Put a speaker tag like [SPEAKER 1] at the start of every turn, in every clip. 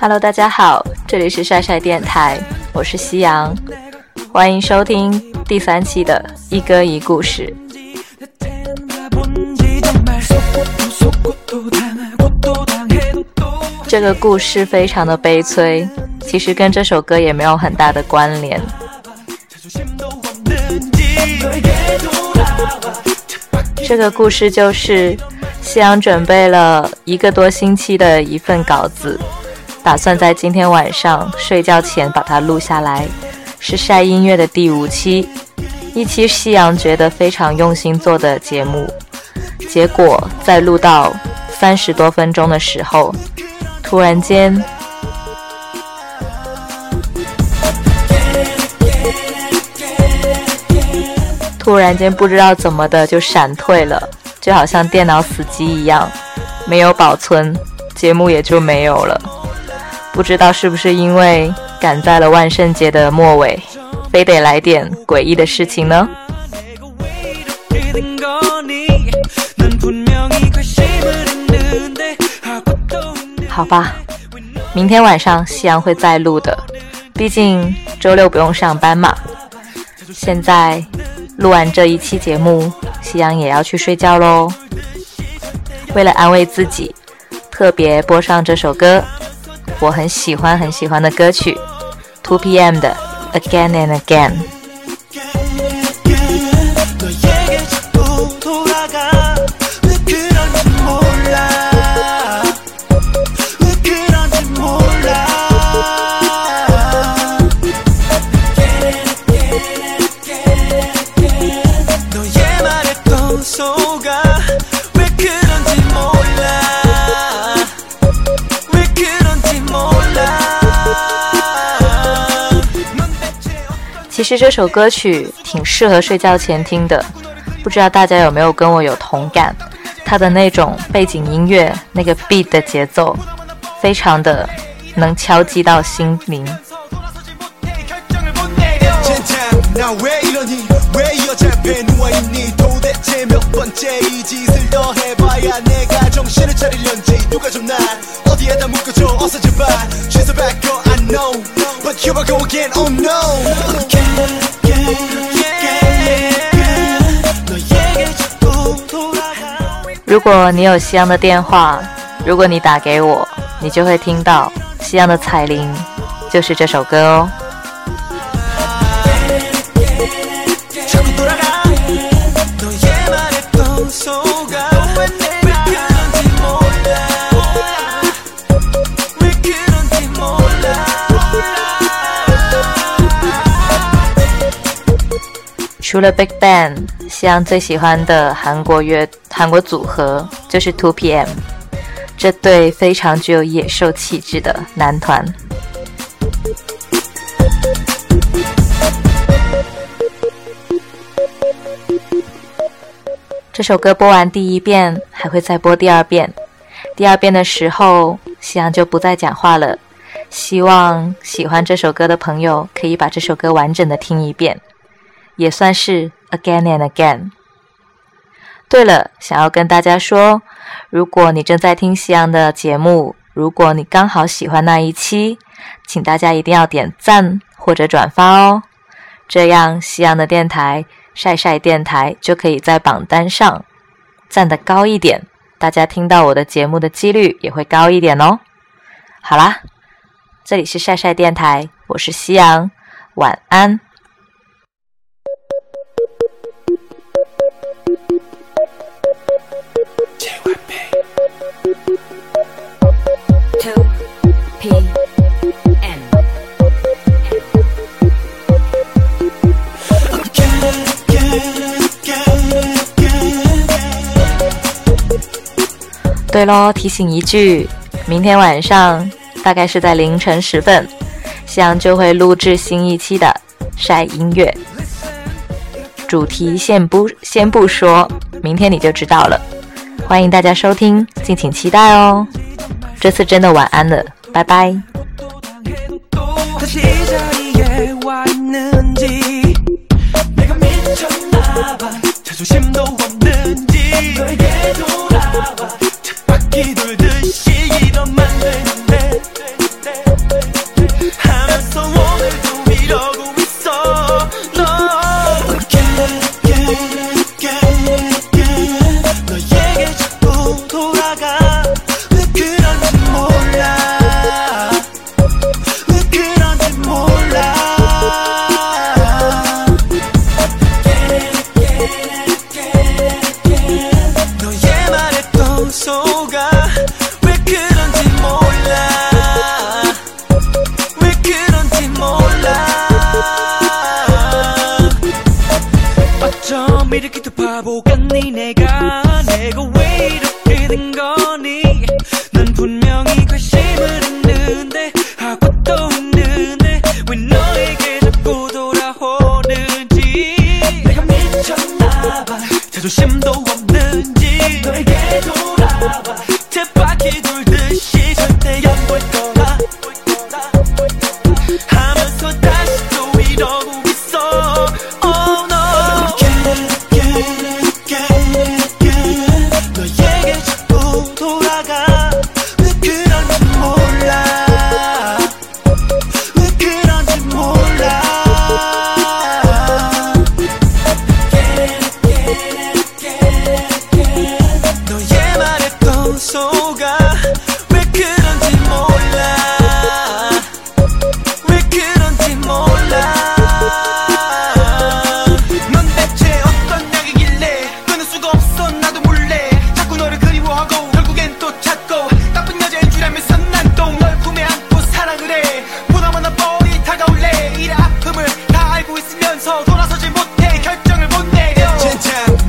[SPEAKER 1] Hello，大家好，这里是晒晒电台，我是夕阳，欢迎收听第三期的《一歌一故事》。这个故事非常的悲催，其实跟这首歌也没有很大的关联。这个故事就是夕阳准备了一个多星期的一份稿子，打算在今天晚上睡觉前把它录下来，是晒音乐的第五期，一期夕阳觉得非常用心做的节目。结果在录到三十多分钟的时候。突然间，突然间不知道怎么的就闪退了，就好像电脑死机一样，没有保存，节目也就没有了。不知道是不是因为赶在了万圣节的末尾，非得来点诡异的事情呢？好吧，明天晚上夕阳会再录的，毕竟周六不用上班嘛。现在录完这一期节目，夕阳也要去睡觉喽。为了安慰自己，特别播上这首歌，我很喜欢很喜欢的歌曲，Two PM 的《Again and Again》。其实这首歌曲挺适合睡觉前听的，不知道大家有没有跟我有同感？它的那种背景音乐，那个 beat 的节奏，非常的能敲击到心灵。如果你有夕阳的电话，如果你打给我，你就会听到夕阳的彩铃，就是这首歌哦。除了 Big Bang，夕阳最喜欢的韩国乐韩国组合就是 Two PM，这对非常具有野兽气质的男团。这首歌播完第一遍，还会再播第二遍。第二遍的时候，夕阳就不再讲话了。希望喜欢这首歌的朋友可以把这首歌完整的听一遍。也算是 again and again。对了，想要跟大家说，如果你正在听夕阳的节目，如果你刚好喜欢那一期，请大家一定要点赞或者转发哦，这样夕阳的电台晒晒电台就可以在榜单上站得高一点，大家听到我的节目的几率也会高一点哦。好啦，这里是晒晒电台，我是夕阳，晚安。对喽，提醒一句，明天晚上大概是在凌晨时分，夕阳就会录制新一期的晒音乐。主题先不先不说，明天你就知道了。欢迎大家收听，敬请期待哦。这次真的晚安了，拜拜。
[SPEAKER 2] qui de 바보 같니? 내가 내가 왜 이렇게 된 거니? 난 분명히 관심을 했는데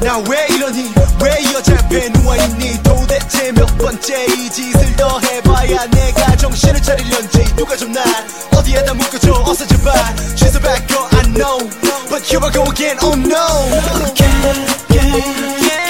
[SPEAKER 2] 난
[SPEAKER 3] 왜 이러니? 왜 이 여자 앞에 누워있니? 도대체 몇 번째 이 짓을 더 해봐야 내가 정신을 차릴련지 누가 좀 날 어디에다 묶어줘? 어서 제발 She's a bad girl I know. But here I go again oh no. Again again again